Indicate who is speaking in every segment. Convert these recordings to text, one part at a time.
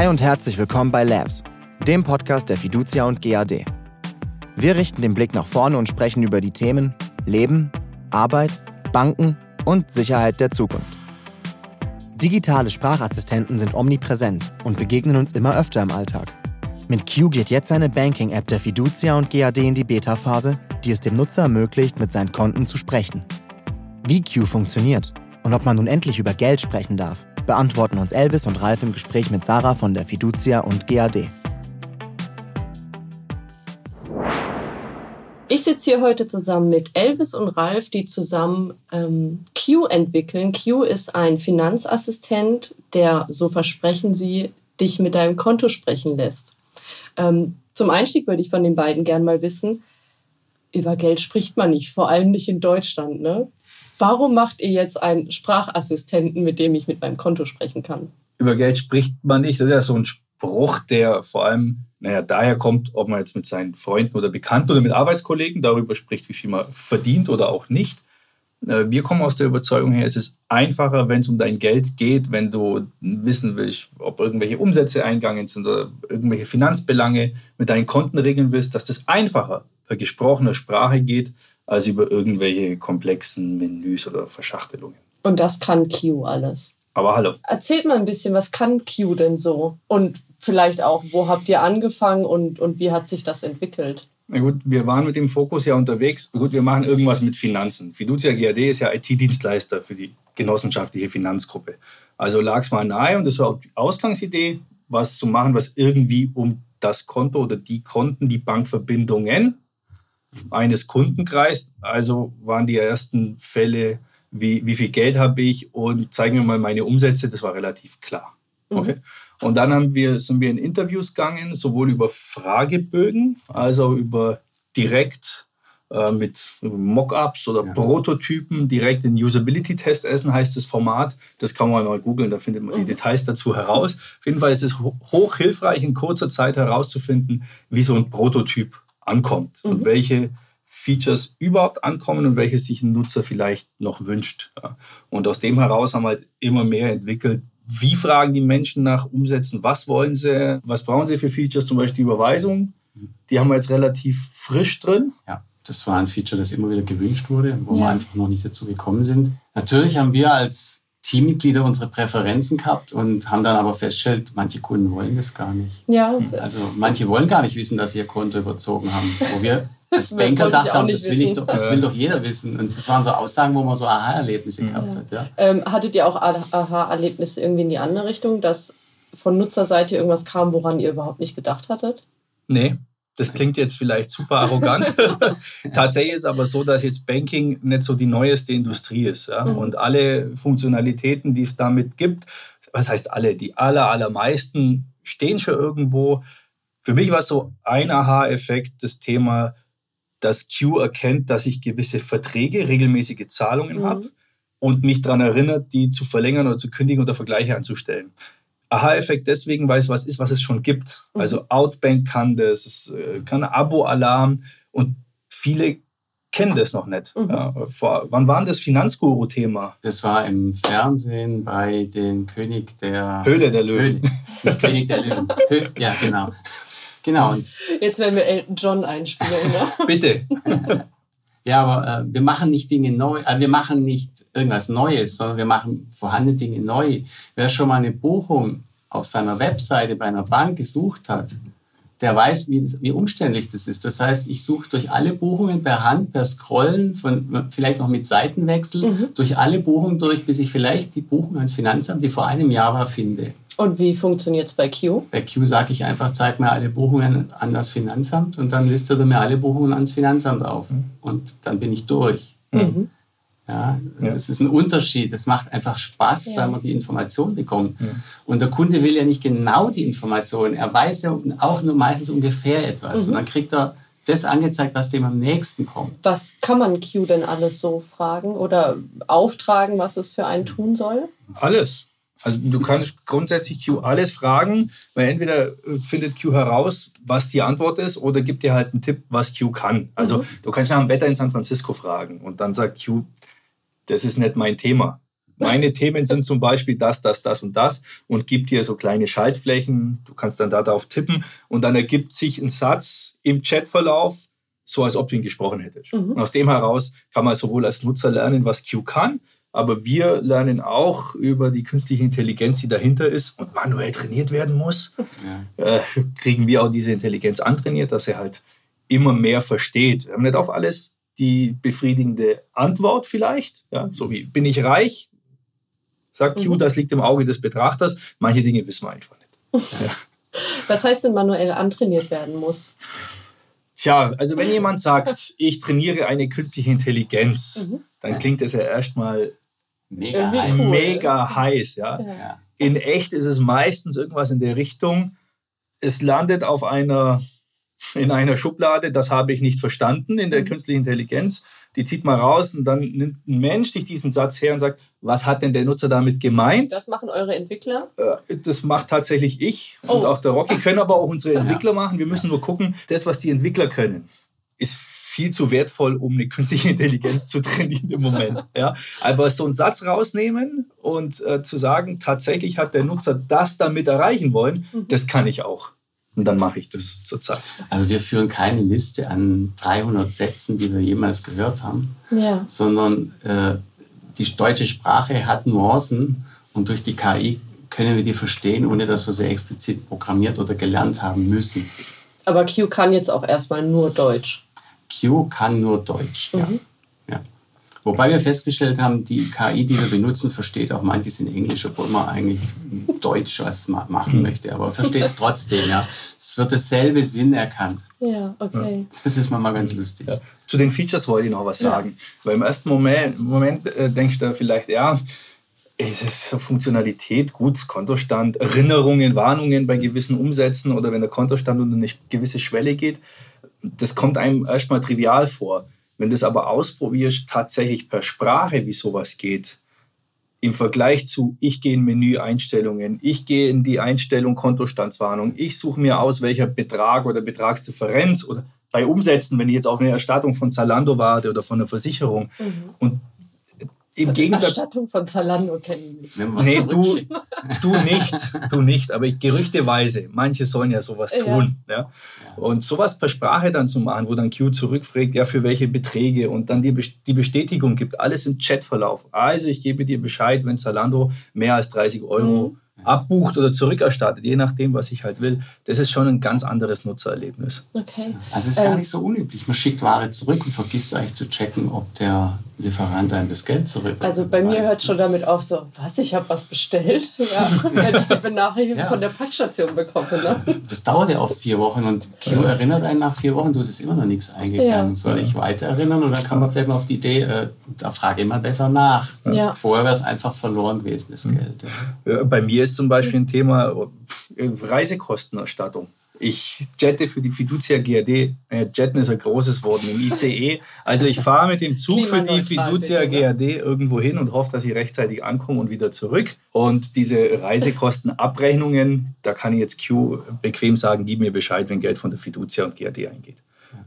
Speaker 1: Hi und herzlich willkommen bei Labs, dem Podcast der Fiducia und GAD. Wir richten den Blick nach vorne und sprechen über die Themen Leben, Arbeit, Banken und Sicherheit der Zukunft. Digitale Sprachassistenten sind omnipräsent und begegnen uns immer öfter im Alltag. Mit Q geht jetzt eine Banking-App der Fiducia und GAD in die Beta-Phase, die es dem Nutzer ermöglicht, mit seinen Konten zu sprechen. Wie Q funktioniert und ob man nun endlich über Geld sprechen darf, beantworten uns Elvis und Ralf im Gespräch mit Sarah von der Fiducia und GAD.
Speaker 2: Ich sitze hier heute zusammen mit Elvis und Ralf, die zusammen ähm, Q entwickeln. Q ist ein Finanzassistent, der, so versprechen sie, dich mit deinem Konto sprechen lässt. Ähm, zum Einstieg würde ich von den beiden gern mal wissen, über Geld spricht man nicht, vor allem nicht in Deutschland. Ne? Warum macht ihr jetzt einen Sprachassistenten, mit dem ich mit meinem Konto sprechen kann?
Speaker 3: Über Geld spricht man nicht. Das ist ja so ein Spruch, der vor allem naja, daher kommt, ob man jetzt mit seinen Freunden oder Bekannten oder mit Arbeitskollegen darüber spricht, wie viel man verdient oder auch nicht. Äh, wir kommen aus der Überzeugung her, es ist einfacher, wenn es um dein Geld geht, wenn du wissen willst, ob irgendwelche Umsätze eingegangen sind oder irgendwelche Finanzbelange mit deinen Konten regeln willst, dass das einfacher per gesprochener Sprache geht, als über irgendwelche komplexen Menüs oder Verschachtelungen.
Speaker 2: Und das kann Q alles.
Speaker 3: Aber hallo.
Speaker 2: Erzählt mal ein bisschen, was kann Q denn so? Und vielleicht auch, wo habt ihr angefangen und, und wie hat sich das entwickelt?
Speaker 3: Na gut, wir waren mit dem Fokus ja unterwegs. Gut, wir machen irgendwas mit Finanzen. Fiducia GAD ist ja IT-Dienstleister für die genossenschaftliche Finanzgruppe. Also lag es mal nahe und das war auch die Ausgangsidee, was zu machen, was irgendwie um das Konto oder die Konten, die Bankverbindungen eines Kunden kreist. Also waren die ersten Fälle, wie, wie viel Geld habe ich und zeigen mir mal meine Umsätze. Das war relativ klar. Mhm. Okay. Mhm. Und dann haben wir, sind wir in Interviews gegangen, sowohl über Fragebögen, als auch über direkt äh, mit Mockups oder ja. Prototypen direkt den Usability-Test essen, heißt das Format. Das kann man mal googeln, da findet man mhm. die Details dazu heraus. Auf jeden Fall ist es hoch hilfreich, in kurzer Zeit herauszufinden, wie so ein Prototyp ankommt mhm. und welche Features überhaupt ankommen und welche sich ein Nutzer vielleicht noch wünscht. Und aus dem heraus haben wir halt immer mehr entwickelt. Wie fragen die Menschen nach Umsätzen? Was wollen sie? Was brauchen sie für Features? Zum Beispiel die Überweisung. Die haben wir jetzt relativ frisch drin.
Speaker 4: Ja, das war ein Feature, das immer wieder gewünscht wurde, wo ja. wir einfach noch nicht dazu gekommen sind. Natürlich haben wir als Teammitglieder unsere Präferenzen gehabt und haben dann aber festgestellt, manche Kunden wollen das gar nicht. Ja. Also manche wollen gar nicht wissen, dass sie ihr Konto überzogen haben. Wo wir als Banker gedacht haben, das, will, ich doch, das will doch jeder wissen. Und das waren so Aussagen, wo man so Aha-Erlebnisse mhm. gehabt hat. Ja.
Speaker 2: Ähm, hattet ihr auch Aha-Erlebnisse irgendwie in die andere Richtung, dass von Nutzerseite irgendwas kam, woran ihr überhaupt nicht gedacht hattet?
Speaker 3: Nee, das klingt jetzt vielleicht super arrogant. Tatsächlich ist aber so, dass jetzt Banking nicht so die neueste Industrie ist. Ja? Mhm. Und alle Funktionalitäten, die es damit gibt, was heißt alle, die aller, allermeisten stehen schon irgendwo. Für mich war so ein Aha-Effekt das Thema, dass Q erkennt, dass ich gewisse Verträge, regelmäßige Zahlungen mhm. habe und mich daran erinnert, die zu verlängern oder zu kündigen oder Vergleiche anzustellen. Aha-Effekt deswegen, weil es was ist, was es schon gibt. Mhm. Also Outbank kann das, es äh, kann Abo-Alarm und viele kennen das noch nicht. Mhm. Ja, vor, wann war das Finanzguru-Thema?
Speaker 4: Das war im Fernsehen bei den König der
Speaker 3: Höhle der Löwen. Höhle,
Speaker 4: nicht König der Löwen. Hö ja, genau. Genau. Und
Speaker 2: Jetzt werden wir Elton John einspielen. Ne?
Speaker 3: Bitte.
Speaker 4: Ja, aber äh, wir machen nicht Dinge neu, äh, wir machen nicht irgendwas Neues, sondern wir machen vorhandene Dinge neu. Wer schon mal eine Buchung auf seiner Webseite bei einer Bank gesucht hat, der weiß, wie, wie umständlich das ist. Das heißt, ich suche durch alle Buchungen per Hand, per Scrollen, von, vielleicht noch mit Seitenwechsel, mhm. durch alle Buchungen durch, bis ich vielleicht die Buchung ans Finanzamt, die vor einem Jahr war, finde.
Speaker 2: Und wie funktioniert es bei Q?
Speaker 4: Bei Q sage ich einfach, zeig mir alle Buchungen an das Finanzamt und dann listet er mir alle Buchungen ans Finanzamt auf. Mhm. Und dann bin ich durch. Mhm. Ja, das ist ein Unterschied. Das macht einfach Spaß, ja. weil man die Information bekommt. Ja. Und der Kunde will ja nicht genau die Information. Er weiß ja auch nur meistens ungefähr etwas. Mhm. Und dann kriegt er das angezeigt, was dem am nächsten kommt.
Speaker 2: Was kann man Q denn alles so fragen oder auftragen, was es für einen tun soll?
Speaker 3: Alles. Also du kannst grundsätzlich Q alles fragen, weil entweder äh, findet Q heraus, was die Antwort ist, oder gibt dir halt einen Tipp, was Q kann. Also mhm. du kannst nach dem Wetter in San Francisco fragen und dann sagt Q, das ist nicht mein Thema. meine Themen sind zum Beispiel das, das, das und das und gibt dir so kleine Schaltflächen. Du kannst dann da drauf tippen und dann ergibt sich ein Satz im Chatverlauf, so als ob du ihn gesprochen hättest.
Speaker 2: Mhm.
Speaker 3: Und aus dem heraus kann man sowohl als Nutzer lernen, was Q kann, aber wir lernen auch über die künstliche Intelligenz, die dahinter ist und manuell trainiert werden muss,
Speaker 4: Ja.
Speaker 3: äh, kriegen wir auch diese Intelligenz antrainiert, dass er halt immer mehr versteht. Wir haben nicht auf alles die befriedigende Antwort vielleicht, ja, so wie bin ich reich? Sagt Q,
Speaker 2: Mhm.
Speaker 3: das liegt im Auge des Betrachters. Manche Dinge wissen wir einfach nicht.
Speaker 2: Was heißt denn manuell antrainiert werden muss?
Speaker 3: Tja, also wenn jemand sagt, ich trainiere eine künstliche Intelligenz,
Speaker 2: Mhm.
Speaker 3: dann klingt das ja erstmal
Speaker 4: Mega heiß.
Speaker 2: cool.
Speaker 3: mega heiß, ja.
Speaker 2: Ja.
Speaker 3: In echt ist es meistens irgendwas in der Richtung, es landet auf einer, in einer Schublade, das habe ich nicht verstanden in der
Speaker 2: Mhm.
Speaker 3: künstlichen Intelligenz. Die zieht man raus und dann nimmt ein Mensch sich diesen Satz her und sagt, was hat denn der Nutzer damit gemeint?
Speaker 2: Das machen eure Entwickler?
Speaker 3: Äh, Das macht tatsächlich ich und
Speaker 2: Oh.
Speaker 3: auch der Rocky, können aber auch unsere Entwickler machen. Wir müssen nur gucken, das, was die Entwickler können, ist viel zu wertvoll, um eine künstliche Intelligenz zu trainieren im Moment. Ja? Aber so einen Satz rausnehmen und äh, zu sagen, tatsächlich hat der Nutzer das damit erreichen wollen, das kann ich auch. Und dann mache ich das zurzeit.
Speaker 4: Also wir führen keine Liste an 300 Sätzen, die wir jemals gehört haben,
Speaker 2: Ja.
Speaker 4: sondern äh, die deutsche Sprache hat Nuancen und durch die KI können wir die verstehen, ohne dass wir sie explizit programmiert oder gelernt haben müssen.
Speaker 2: Aber Q kann jetzt auch erstmal nur Deutsch.
Speaker 4: Q kann nur Deutsch. Ja. Ja. Wobei wir festgestellt haben, die KI, die wir benutzen, versteht auch manches in Englisch, obwohl man eigentlich Deutsch was ma- machen möchte, aber versteht es trotzdem. Ja. Es wird dasselbe Sinn erkannt.
Speaker 2: Ja, okay.
Speaker 4: Das ist manchmal ganz lustig.
Speaker 3: Ja. Zu den Features wollte ich noch was sagen. Weil im ersten Moment, Moment äh, denkst du vielleicht, ja, es ist Funktionalität, gut, Kontostand, Erinnerungen, Warnungen bei gewissen Umsätzen oder wenn der Kontostand unter eine gewisse Schwelle geht. Das kommt einem erstmal trivial vor. Wenn du es aber ausprobierst, tatsächlich per Sprache, wie sowas geht, im Vergleich zu, ich gehe in Menü-Einstellungen, ich gehe in die Einstellung Kontostandswarnung, ich suche mir aus, welcher Betrag oder Betragsdifferenz oder bei Umsätzen, wenn ich jetzt auf eine Erstattung von Zalando warte oder von einer Versicherung. Und im Gegensatz,
Speaker 2: Erstattung von Zalando kennen
Speaker 3: nee, du, du nicht, du nicht, aber ich, gerüchteweise, manche sollen ja sowas
Speaker 2: Ja.
Speaker 3: tun. Ja. Und sowas per Sprache dann zu machen, wo dann Q zurückfragt, ja, für welche Beträge und dann die, die Bestätigung gibt, alles im Chatverlauf. Also ich gebe dir Bescheid, wenn Zalando mehr als 30 Euro abbucht oder zurückerstattet, je nachdem, was ich halt will. Das ist schon ein ganz anderes Nutzererlebnis.
Speaker 2: Okay.
Speaker 4: Also es ist gar
Speaker 2: Ähm,
Speaker 4: nicht so unüblich. Man schickt Ware zurück und vergisst eigentlich zu checken, ob der Lieferant einem das Geld zurück.
Speaker 2: Also bei mir hört schon damit auf so, was, ich habe was bestellt? Ja, wenn ich die Benachrichtigung
Speaker 4: Ja.
Speaker 2: von der Packstation bekomme. Ne?
Speaker 4: Das dauert ja oft vier Wochen und Q erinnert einen nach vier Wochen, du, es ist immer noch nichts eingegangen.
Speaker 2: Ja.
Speaker 4: Soll ich weiter erinnern? Dann kann man vielleicht mal auf die Idee, äh, da frage ich mal besser nach.
Speaker 2: Ja.
Speaker 4: Vorher wäre es einfach verloren gewesen, das Geld. Ja.
Speaker 3: Ja, Bei mir ist zum Beispiel ein Thema äh, Reisekostenerstattung. Ich jette für die Fiducia GRD. Äh, jetten ist ein großes Wort im ICE. Also ich fahre mit dem Zug für die Fiducia? GRD irgendwo hin und hoffe, dass ich rechtzeitig ankomme und wieder zurück. Und diese Reisekostenabrechnungen, da kann ich jetzt Q bequem sagen, gib mir Bescheid, wenn Geld von der Fiducia und GRD eingeht.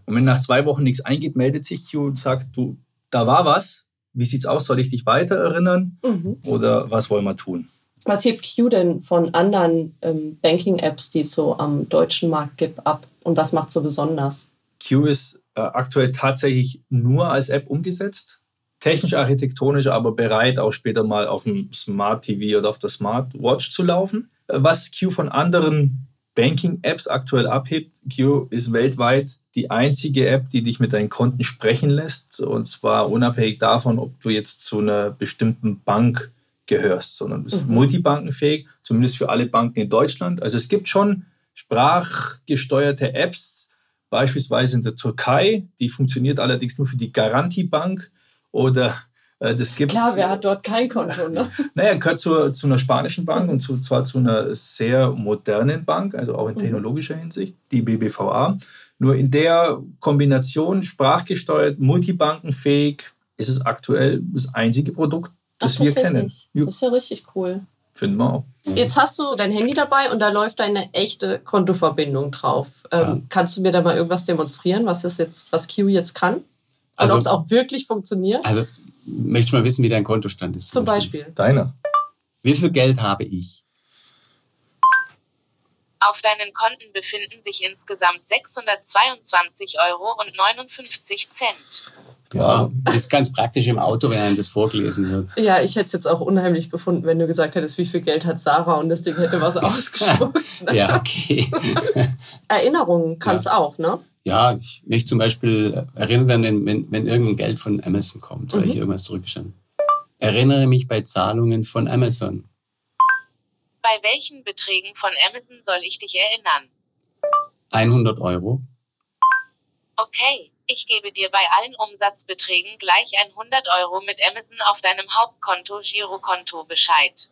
Speaker 3: Und wenn nach zwei Wochen nichts eingeht, meldet sich Q und sagt, du, da war was. Wie sieht's aus? Soll ich dich weiter erinnern?
Speaker 2: Mhm.
Speaker 3: Oder was wollen wir tun?
Speaker 2: Was hebt Q denn von anderen ähm, Banking-Apps, die es so am deutschen Markt gibt, ab? Und was macht so besonders?
Speaker 3: Q ist äh, aktuell tatsächlich nur als App umgesetzt. Technisch, architektonisch, aber bereit, auch später mal auf dem Smart TV oder auf der Smartwatch zu laufen. Was Q von anderen Banking-Apps aktuell abhebt, Q ist weltweit die einzige App, die dich mit deinen Konten sprechen lässt. Und zwar unabhängig davon, ob du jetzt zu einer bestimmten Bank gehörst, sondern ist multibankenfähig, zumindest für alle Banken in Deutschland. Also es gibt schon sprachgesteuerte Apps, beispielsweise in der Türkei, die funktioniert allerdings nur für die Garantiebank oder äh, das gibt
Speaker 2: Klar, wer hat dort kein Konto, ne?
Speaker 3: naja, gehört zur, zu einer spanischen Bank und zu, zwar zu einer sehr modernen Bank, also auch in technologischer Hinsicht, die BBVA. Nur in der Kombination sprachgesteuert, multibankenfähig, ist es aktuell das einzige Produkt, das
Speaker 2: Ach,
Speaker 3: wir kennen. Ja,
Speaker 2: Das ist ja richtig cool.
Speaker 3: finden wir auch.
Speaker 2: Jetzt hast du dein Handy dabei und da läuft deine echte Kontoverbindung drauf. Ähm, Kannst du mir da mal irgendwas demonstrieren, was, das jetzt, was Q jetzt kann? Und
Speaker 4: Also-
Speaker 2: ob es auch wirklich funktioniert?
Speaker 4: Also möchtest du mal wissen, wie dein Kontostand ist?
Speaker 2: Zum Beispiel.
Speaker 3: Deiner.
Speaker 4: Wie viel Geld habe ich?
Speaker 5: Auf deinen Konten befinden sich insgesamt 622 Euro und 59 Cent.
Speaker 4: Ja, das ist ganz praktisch im Auto, wenn einem das vorgelesen wird.
Speaker 2: Ja, ich hätte es jetzt auch unheimlich gefunden, wenn du gesagt hättest, wie viel Geld hat Sarah und das Ding hätte was ausgespuckt.
Speaker 4: Ja, okay.
Speaker 2: Erinnerungen kann es auch, ne?
Speaker 4: Ja, ich möchte zum Beispiel erinnern wenn, wenn, wenn irgendein Geld von Amazon kommt, oder ich irgendwas zurückgestellt Erinnere mich bei Zahlungen von Amazon.
Speaker 5: Bei welchen Beträgen von Amazon soll ich dich erinnern?
Speaker 4: 100 Euro.
Speaker 5: Okay, ich gebe dir bei allen Umsatzbeträgen gleich 100 Euro mit Amazon auf deinem Hauptkonto Girokonto Bescheid.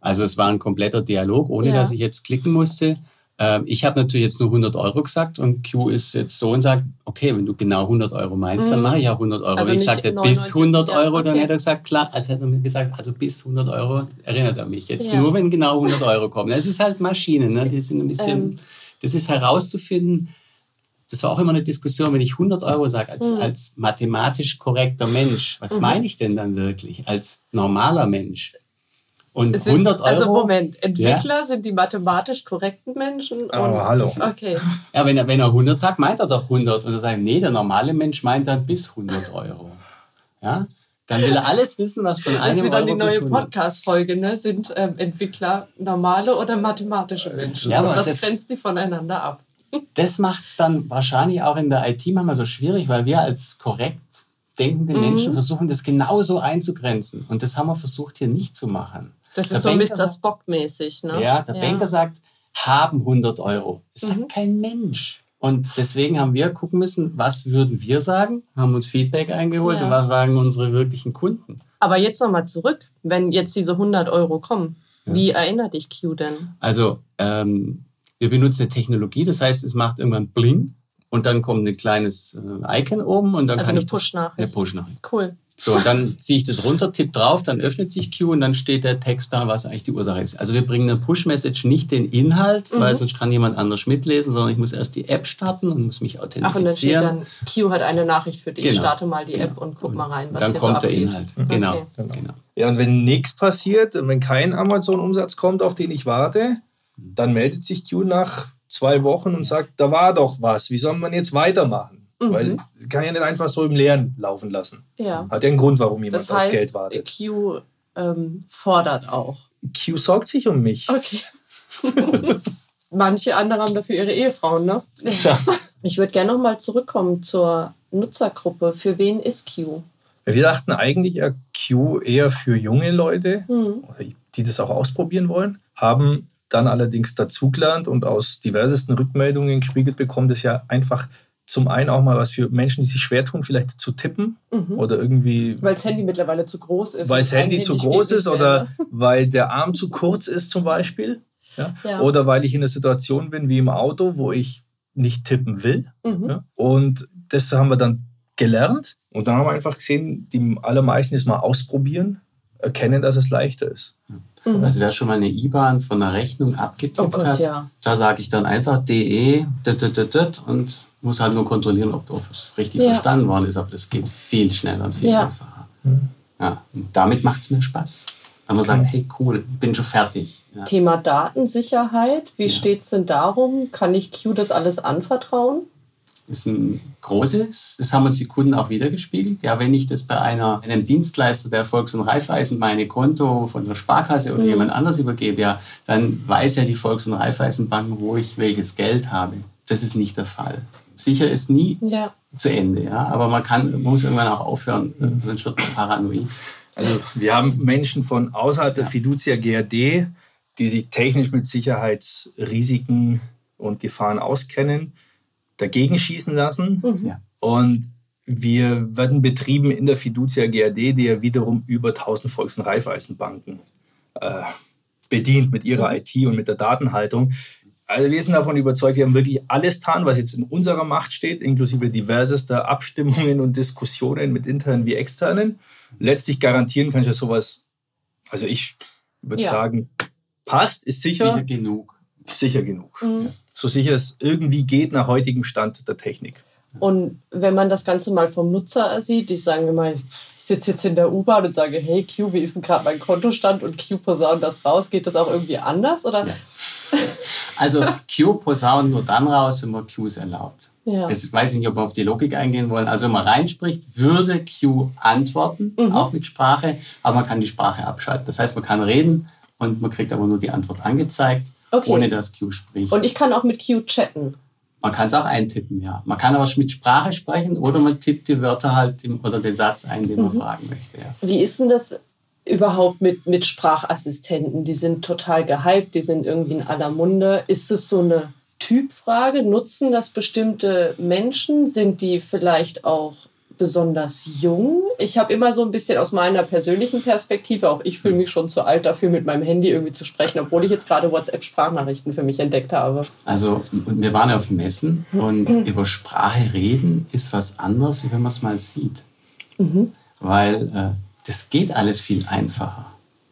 Speaker 4: Also es war ein kompletter Dialog, ohne
Speaker 2: Ja.
Speaker 4: dass ich jetzt klicken musste. Ähm, Ich habe natürlich jetzt nur 100 Euro gesagt und Q ist jetzt so und sagt, okay, wenn du genau 100 Euro meinst, dann
Speaker 2: Mhm.
Speaker 4: mache ich auch 100 Euro.
Speaker 2: Also
Speaker 4: Wenn ich sagte
Speaker 2: 99,
Speaker 4: bis 100
Speaker 2: ja,
Speaker 4: Euro, dann
Speaker 2: okay.
Speaker 4: hätte er gesagt, klar, als hätte er mir gesagt, also bis 100 Euro erinnert er mich. Jetzt
Speaker 2: Ja.
Speaker 4: nur, wenn genau 100 Euro kommen. Das ist halt Maschinen, ne? die sind ein bisschen,
Speaker 2: Ähm.
Speaker 4: das ist herauszufinden, das war auch immer eine Diskussion, wenn ich 100 Euro sage, als,
Speaker 2: Mhm.
Speaker 4: als mathematisch korrekter Mensch, was meine ich denn dann wirklich als normaler Mensch? Und
Speaker 2: Es
Speaker 4: 100 Euro.
Speaker 2: Also Moment, Entwickler sind die mathematisch korrekten Menschen.
Speaker 3: Aber
Speaker 2: und-
Speaker 3: hallo.
Speaker 2: Okay.
Speaker 4: Ja, wenn er, wenn er 100 sagt, meint er doch 100. Und er sagt, nee, der normale Mensch meint dann bis 100 Euro. Ja? Dann will er alles wissen, was von
Speaker 2: Das
Speaker 4: einem
Speaker 2: ist dann die neue
Speaker 4: 100.
Speaker 2: Podcast-Folge, ne? Sind ähm, Entwickler normale oder mathematische Menschen?
Speaker 4: Ja, aber
Speaker 2: Und was
Speaker 4: das-
Speaker 2: grenzt die voneinander ab?
Speaker 4: Das macht es dann wahrscheinlich auch in der IT manchmal so schwierig, weil wir als korrekt denkende
Speaker 2: Mhm.
Speaker 4: Menschen versuchen, das genauso einzugrenzen. Und das haben wir versucht, hier nicht zu machen.
Speaker 2: Das
Speaker 4: Der
Speaker 2: ist so
Speaker 4: Banker
Speaker 2: Mr. Spock-mäßig, ne?
Speaker 4: Ja, der Banker sagt, haben 100 Euro. Das
Speaker 2: Mhm.
Speaker 4: sagt kein Mensch. Und deswegen haben wir gucken müssen, was würden wir sagen, haben uns Feedback eingeholt
Speaker 2: Ja.
Speaker 4: und was sagen unsere wirklichen Kunden.
Speaker 2: Aber jetzt nochmal zurück, wenn jetzt diese 100 Euro kommen. Wie erinnert dich Q denn?
Speaker 4: Also ähm, wir benutzen eine Technologie, das heißt, es macht irgendwann Bling und dann kommt ein kleines äh, Icon oben und dann
Speaker 2: Also
Speaker 4: kann
Speaker 2: eine
Speaker 4: ich
Speaker 2: Push-Nachricht.
Speaker 4: Eine Push-Nachricht.
Speaker 2: Cool.
Speaker 4: So, und dann ziehe ich das runter, tipp drauf, dann öffnet sich Q und dann steht der Text da, was eigentlich die Ursache ist. Also wir bringen eine Push-Message nicht den Inhalt,
Speaker 2: Mhm.
Speaker 4: weil sonst kann jemand anders mitlesen, sondern ich muss erst die App starten und muss mich
Speaker 2: Ach, und dann steht
Speaker 4: authentifizieren.
Speaker 2: dann, Q hat eine Nachricht für dich.
Speaker 4: Genau.
Speaker 2: Starte mal die App und guck mal rein, was
Speaker 4: dann
Speaker 2: hier
Speaker 4: kommt
Speaker 2: so
Speaker 4: der
Speaker 2: abgeht.
Speaker 4: Inhalt. Genau,
Speaker 2: Okay.
Speaker 4: genau.
Speaker 3: Ja, und wenn nichts passiert, wenn kein Amazon-Umsatz kommt, auf den ich warte, dann meldet sich Q nach zwei Wochen und sagt, da war doch was, wie soll man jetzt weitermachen?
Speaker 2: Mhm.
Speaker 3: Weil kann ja nicht einfach so im Leeren laufen lassen.
Speaker 2: Ja.
Speaker 3: Hat ja einen Grund, warum jemand
Speaker 2: Das
Speaker 3: auf
Speaker 2: heißt,
Speaker 3: Geld wartet.
Speaker 2: Q ähm, fordert auch.
Speaker 3: Q sorgt sich um mich.
Speaker 2: Okay. Manche andere haben dafür ihre Ehefrauen, ne?
Speaker 3: Ja.
Speaker 2: Ich würde gerne nochmal zurückkommen zur Nutzergruppe. Für wen ist Q?
Speaker 3: Wir dachten eigentlich ja Q eher für junge Leute,
Speaker 2: Mhm.
Speaker 3: die das auch ausprobieren wollen, haben dann allerdings dazugelernt und aus diversesten Rückmeldungen gespiegelt bekommen, das ja einfach zum einen auch mal was für Menschen, die sich schwer tun, vielleicht zu tippen oder irgendwie,
Speaker 2: Weil das Handy mittlerweile zu groß ist.
Speaker 3: weil das
Speaker 2: ein
Speaker 3: Handy zu groß ist oder weil der Arm zu kurz ist zum Beispiel. Ja?
Speaker 2: Ja.
Speaker 3: Oder weil ich in einer Situation bin wie im Auto, wo ich nicht tippen will.
Speaker 2: Mhm.
Speaker 3: Ja? Und das haben wir dann gelernt. Und dann haben wir einfach gesehen, die allermeisten es mal ausprobieren, erkennen, dass es leichter ist.
Speaker 4: Also wer schon mal eine IBAN von einer Rechnung abgetippt
Speaker 2: Oh Gott,
Speaker 4: hat,
Speaker 2: ja.
Speaker 4: da sage ich dann einfach DE dit, dit, dit, dit, und muss halt nur kontrollieren, ob das richtig
Speaker 2: Ja.
Speaker 4: verstanden worden ist. Aber das geht viel schneller und viel
Speaker 2: Ja.
Speaker 4: einfacher. Ja, und damit macht es mir Spaß. Wenn man sagt, hey cool, ich bin schon fertig. Ja.
Speaker 2: Thema Datensicherheit. Wie steht's denn darum? Kann ich Q das alles anvertrauen?
Speaker 4: ist ein großes, das haben uns die Kunden auch wiedergespiegelt. Ja, wenn ich das bei einer, einem Dienstleister der Volks- und Raiffeisen meine Konto von der Sparkasse oder jemand anders übergebe, ja, dann weiß ja die Volks- und Raiffeisenbanken, wo ich welches Geld habe. Das ist nicht der Fall. Sicher ist nie
Speaker 2: Ja.
Speaker 4: zu Ende, ja, aber man kann, man muss irgendwann auch aufhören, sonst wird man paranoid.
Speaker 3: Also wir haben Menschen von außerhalb der Fiducia GRD, die sich technisch mit Sicherheitsrisiken und Gefahren auskennen, dagegen schießen lassen.
Speaker 4: Ja.
Speaker 3: Und wir werden betrieben in der Fiducia GRD, die ja wiederum über 1000 Volks- und Raiffeisenbanken äh, bedient mit ihrer IT und mit der Datenhaltung. Also wir sind davon überzeugt, wir haben wirklich alles getan, was jetzt in unserer Macht steht, inklusive diversester Abstimmungen und Diskussionen mit internen wie externen. Letztlich garantieren kann ich ja sowas, also ich würde
Speaker 2: Ja.
Speaker 3: sagen, passt, ist sicher,
Speaker 4: Sicher genug.
Speaker 3: sicher genug. So sicher es irgendwie geht nach heutigem Stand der Technik.
Speaker 2: Und wenn man das Ganze mal vom Nutzer sieht, ich sage mal, ich sitze jetzt in der U-Bahn und sage, hey Q, wie ist denn gerade mein Kontostand und Q posaunt das raus, geht das auch irgendwie anders? Oder?
Speaker 4: Ja. Also Q posaunt nur dann raus, wenn man Qs erlaubt.
Speaker 2: Ja.
Speaker 4: Jetzt weiß ich nicht, ob wir auf die Logik eingehen wollen. Also wenn man reinspricht, würde Q antworten,
Speaker 2: Mhm.
Speaker 4: auch mit Sprache, aber man kann die Sprache abschalten. Das heißt, man kann reden und man kriegt aber nur die Antwort angezeigt,
Speaker 2: Okay.
Speaker 4: ohne dass Q spricht.
Speaker 2: Und ich kann auch mit Q chatten.
Speaker 4: Man kann es auch eintippen, ja. Man kann aber mit Sprache sprechen oder man tippt die Wörter halt im, oder den Satz ein, den man fragen möchte. Ja.
Speaker 2: Wie ist denn das überhaupt mit, mit Sprachassistenten? Die sind total gehypt, die sind irgendwie in aller Munde. Ist es so eine Typfrage? Nutzen das bestimmte Menschen? Sind die vielleicht auch besonders jung? Ich habe immer so ein bisschen aus meiner persönlichen Perspektive, auch ich fühle mich schon zu alt dafür, mit meinem Handy irgendwie zu sprechen, obwohl ich jetzt gerade WhatsApp-Sprachnachrichten für mich entdeckt habe.
Speaker 4: Also wir waren ja auf Messen und
Speaker 2: Mhm.
Speaker 4: über Sprache reden ist was anderes, wie wenn man es mal sieht.
Speaker 2: Mhm.
Speaker 4: Weil äh, das geht alles viel einfacher.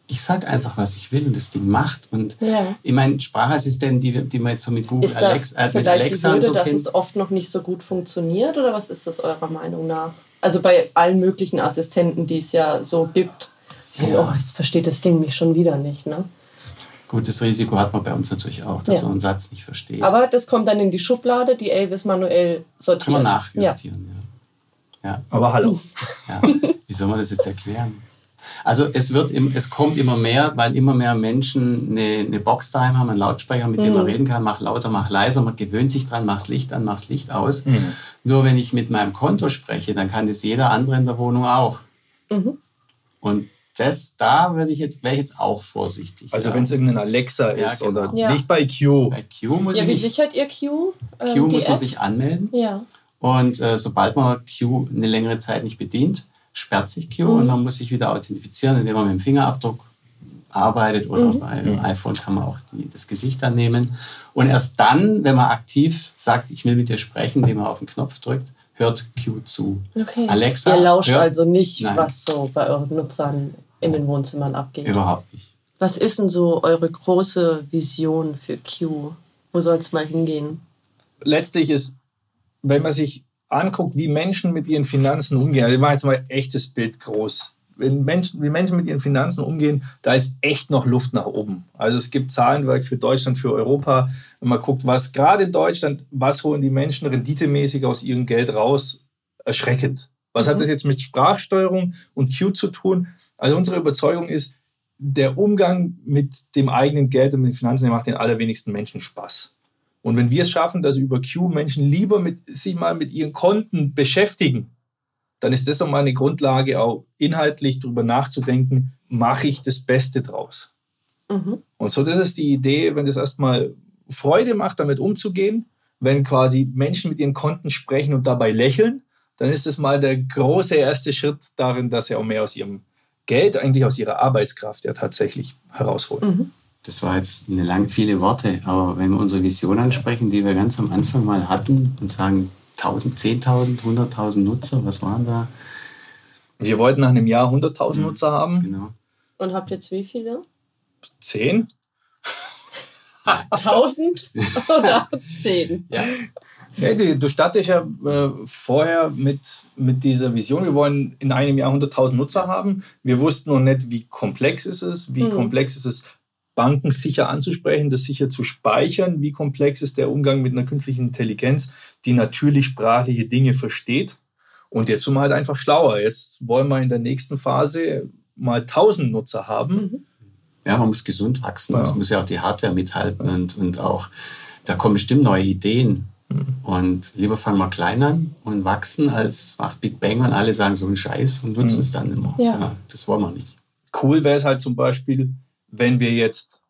Speaker 4: Ich sage einfach, was ich will und das Ding macht. Und
Speaker 2: Ja.
Speaker 4: ich meine, Sprachassistenten, die, wir- die man jetzt so mit Google Alexa, äh, mit
Speaker 2: vielleicht die
Speaker 4: Alexa und
Speaker 2: Hürde,
Speaker 4: so
Speaker 2: dass
Speaker 4: kennt,
Speaker 2: es oft noch nicht so gut funktioniert oder was ist das eurer Meinung nach? Also bei allen möglichen Assistenten, die es ja so gibt. Oh, jetzt versteht das Ding mich schon wieder nicht. Ne?
Speaker 4: gut, das Risiko hat man bei uns natürlich auch, dass
Speaker 2: Ja.
Speaker 4: man einen Satz nicht versteht.
Speaker 2: Aber das kommt dann in die Schublade, die Elvis manuell sortiert.
Speaker 4: Kann man
Speaker 2: Ja.
Speaker 4: nachjustieren. Ja. Ja.
Speaker 3: Aber hallo.
Speaker 4: Ja, wie soll man das jetzt erklären? Also es wird, im, es kommt immer mehr, weil immer mehr Menschen eine, eine Box daheim haben, einen Lautsprecher, mit dem man reden kann, mach lauter, mach leiser, man gewöhnt sich dran, mach's Licht an, mach's Licht aus. Nur wenn ich mit meinem Konto spreche, dann kann das jeder andere in der Wohnung auch. Und das, da würde ich jetzt, wäre ich jetzt auch vorsichtig.
Speaker 3: Also
Speaker 4: ja.
Speaker 3: wenn es irgendein Alexa
Speaker 4: Ja,
Speaker 3: ist
Speaker 4: genau.
Speaker 3: oder
Speaker 2: Ja.
Speaker 3: nicht bei Q.
Speaker 4: bei Q muss
Speaker 2: Ja,
Speaker 4: ich
Speaker 2: wie sichert ihr Q? ähm,
Speaker 4: Q muss man
Speaker 2: App?
Speaker 4: sich anmelden.
Speaker 2: Ja.
Speaker 4: Und äh, sobald man Q eine längere Zeit nicht bedient, sperrt sich Q und man muss sich wieder authentifizieren, indem man mit dem Fingerabdruck arbeitet oder bei dem iPhone kann man auch die, das Gesicht annehmen. Und erst dann, wenn man aktiv sagt, ich will mit dir sprechen, indem man auf den Knopf drückt, hört Q zu.
Speaker 2: Okay.
Speaker 4: Alexa
Speaker 2: ihr lauscht
Speaker 4: hört,
Speaker 2: also nicht,
Speaker 4: Nein.
Speaker 2: was so bei euren Nutzern in den Wohnzimmern abgeht.
Speaker 4: Überhaupt nicht.
Speaker 2: Was ist denn so eure große Vision für Q? Wo soll es mal hingehen?
Speaker 3: Letztlich ist, wenn man sich anguckt, wie Menschen mit ihren Finanzen umgehen, also ich mache jetzt mal ein echtes Bild groß. Wenn Menschen, wie Menschen mit ihren Finanzen umgehen, da ist echt noch Luft nach oben. Also es gibt Zahlenwerk für Deutschland, für Europa. Wenn man guckt, was gerade in Deutschland, was holen die Menschen renditemäßig aus ihrem Geld raus, erschreckend. Was hat das jetzt mit Sprachsteuerung und Q zu tun? Also unsere Überzeugung ist, der Umgang mit dem eigenen Geld und mit den Finanzen der macht den allerwenigsten Menschen Spaß. Und wenn wir es schaffen, dass über Q Menschen lieber mit, sich mal mit ihren Konten beschäftigen, dann ist das doch mal eine Grundlage, auch inhaltlich darüber nachzudenken, mache ich das Beste draus.
Speaker 2: Mhm.
Speaker 3: Und so, das ist die Idee, wenn das erstmal Freude macht, damit umzugehen, wenn quasi Menschen mit ihren Konten sprechen und dabei lächeln, dann ist das mal der große erste Schritt darin, dass sie auch mehr aus ihrem Geld, eigentlich aus ihrer Arbeitskraft ja tatsächlich herausholen.
Speaker 4: Das war jetzt eine lang viele Worte, aber wenn wir unsere Vision ansprechen, die wir ganz am Anfang mal hatten und sagen 1000, 10.000, 100.000 Nutzer, was waren da?
Speaker 3: Wir wollten nach einem Jahr 100.000 Nutzer haben.
Speaker 4: Genau.
Speaker 2: Und habt jetzt wie viele?
Speaker 3: Zehn?
Speaker 2: 1000 oder 10?
Speaker 4: Ja.
Speaker 3: Nee, du, du startest ja äh, vorher mit, mit dieser Vision, wir wollen in einem Jahr 100.000 Nutzer haben. Wir wussten noch nicht, wie komplex ist es, wie komplex ist es, Banken sicher anzusprechen, das sicher zu speichern, wie komplex ist der Umgang mit einer künstlichen Intelligenz, die natürlich sprachliche Dinge versteht. Und jetzt sind wir halt einfach schlauer. Jetzt wollen wir in der nächsten Phase mal 1000 Nutzer haben.
Speaker 4: Ja, man muss gesund wachsen.
Speaker 3: Ja.
Speaker 4: Es muss ja auch die Hardware mithalten und, und auch, da kommen bestimmt neue Ideen. Und lieber fangen wir klein an und wachsen, als macht Big Bang und alle sagen so einen Scheiß und nutzen es dann immer.
Speaker 2: Ja.
Speaker 4: das wollen wir nicht.
Speaker 3: cool wäre es halt zum Beispiel, wenn wir jetzt,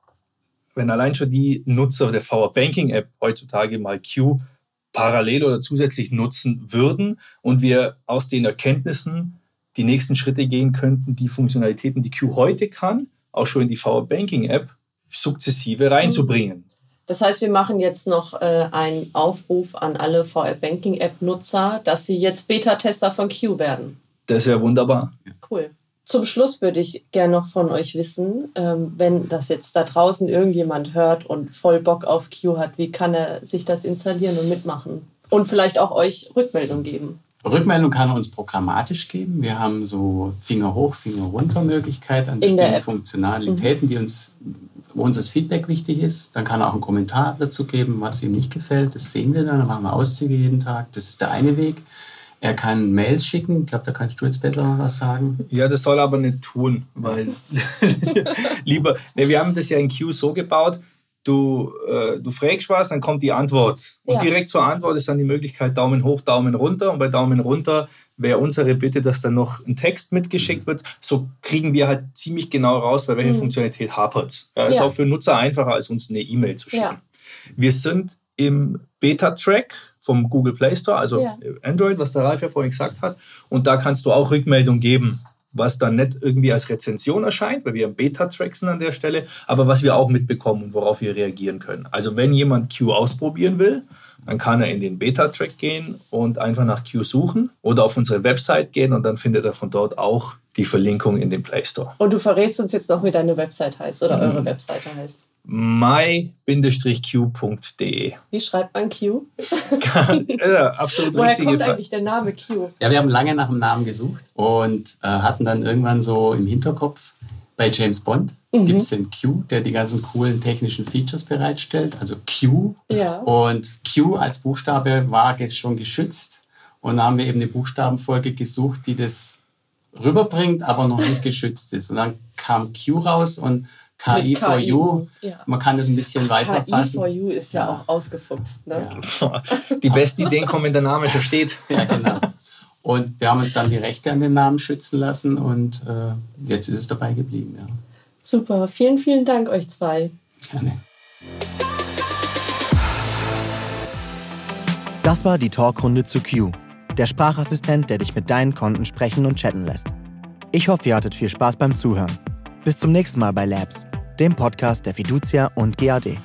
Speaker 3: wenn allein schon die Nutzer der VR Banking App heutzutage mal Q parallel oder zusätzlich nutzen würden und wir aus den Erkenntnissen die nächsten Schritte gehen könnten, die Funktionalitäten, die Q heute kann, auch schon in die VR Banking App sukzessive reinzubringen.
Speaker 2: Das heißt, wir machen jetzt noch äh, einen Aufruf an alle VR Banking App Nutzer, dass sie jetzt Beta-Tester von Q werden.
Speaker 3: Das wäre wunderbar.
Speaker 2: Cool. Zum Schluss würde ich gerne noch von euch wissen, ähm, wenn das jetzt da draußen irgendjemand hört und voll Bock auf Q hat, wie kann er sich das installieren und mitmachen? Und vielleicht auch euch Rückmeldung geben.
Speaker 4: Rückmeldung kann er uns programmatisch geben. Wir haben so Finger hoch, Finger runter Möglichkeit an bestimmten. Funktionalitäten, die uns, wo uns das Feedback wichtig ist. Dann kann er auch einen Kommentar dazu geben, was ihm nicht gefällt. Das sehen wir dann. Dann machen wir Auszüge jeden Tag. Das ist der eine Weg. Er kann Mails schicken. Ich glaube, da kannst du jetzt besser noch was sagen.
Speaker 3: Ja, das soll er aber nicht tun, weil lieber, ne, wir haben das ja in Q so gebaut, du, äh, du fragst was, dann kommt die Antwort. Und
Speaker 2: Ja.
Speaker 3: direkt zur Antwort ist dann die Möglichkeit Daumen hoch, Daumen runter. Und bei Daumen runter wäre unsere Bitte, dass dann noch ein Text mitgeschickt wird. So kriegen wir halt ziemlich genau raus, bei welcher Funktionalität hapert ja, Ist
Speaker 2: Mhm. Ja.
Speaker 3: auch für Nutzer einfacher, als uns eine E-Mail zu schicken.
Speaker 2: Ja.
Speaker 3: Wir sind im Beta-Track vom Google Play Store, also
Speaker 2: Ja.
Speaker 3: Android, was der Ralf ja vorhin gesagt hat. Und da kannst du auch Rückmeldung geben, was dann nicht irgendwie als Rezension erscheint, weil wir im Beta-Track sind an der Stelle, aber was wir auch mitbekommen und worauf wir reagieren können. Also wenn jemand Q ausprobieren will, dann kann er in den Beta-Track gehen und einfach nach Q suchen oder auf unsere Website gehen und dann findet er von dort auch die Verlinkung in den Play Store.
Speaker 2: Und du verrätst uns jetzt noch, wie deine Website heißt oder
Speaker 3: Mhm.
Speaker 2: eure Webseite heißt.
Speaker 3: my-q.de.
Speaker 2: Wie schreibt man Q?
Speaker 3: ja, absolut
Speaker 2: Woher kommt
Speaker 3: Frage.
Speaker 2: eigentlich der Name Q?
Speaker 4: Ja, wir haben lange nach dem Namen gesucht und äh, hatten dann irgendwann so im Hinterkopf, bei James Bond gibt es den Q, der die ganzen coolen technischen Features bereitstellt, also Q.
Speaker 2: Ja.
Speaker 4: Und Q als Buchstabe war schon geschützt. Und da haben wir eben eine Buchstabenfolge gesucht, die das rüberbringt, aber noch nicht geschützt ist. Und dann kam Q raus und KI
Speaker 2: Mit
Speaker 4: for
Speaker 2: KI,
Speaker 4: You.
Speaker 2: ja.
Speaker 4: Man kann das ein bisschen weiter
Speaker 2: KI
Speaker 4: fassen.
Speaker 2: for You ist ja, auch ausgefuchst. Ne?
Speaker 4: Ja.
Speaker 3: Die besten Ideen kommen, wenn der Name schon steht.
Speaker 4: Ja, genau. Und wir haben uns dann die Rechte an den Namen schützen lassen und äh, jetzt ist es dabei geblieben. Ja.
Speaker 2: Super, vielen, vielen Dank euch zwei.
Speaker 4: Gerne.
Speaker 1: Das war die Talkrunde zu Q, der Sprachassistent, der dich mit deinen Konten sprechen und chatten lässt. Ich hoffe, ihr hattet viel Spaß beim Zuhören. Bis zum nächsten Mal bei Labs, dem Podcast der Fiducia und GAD.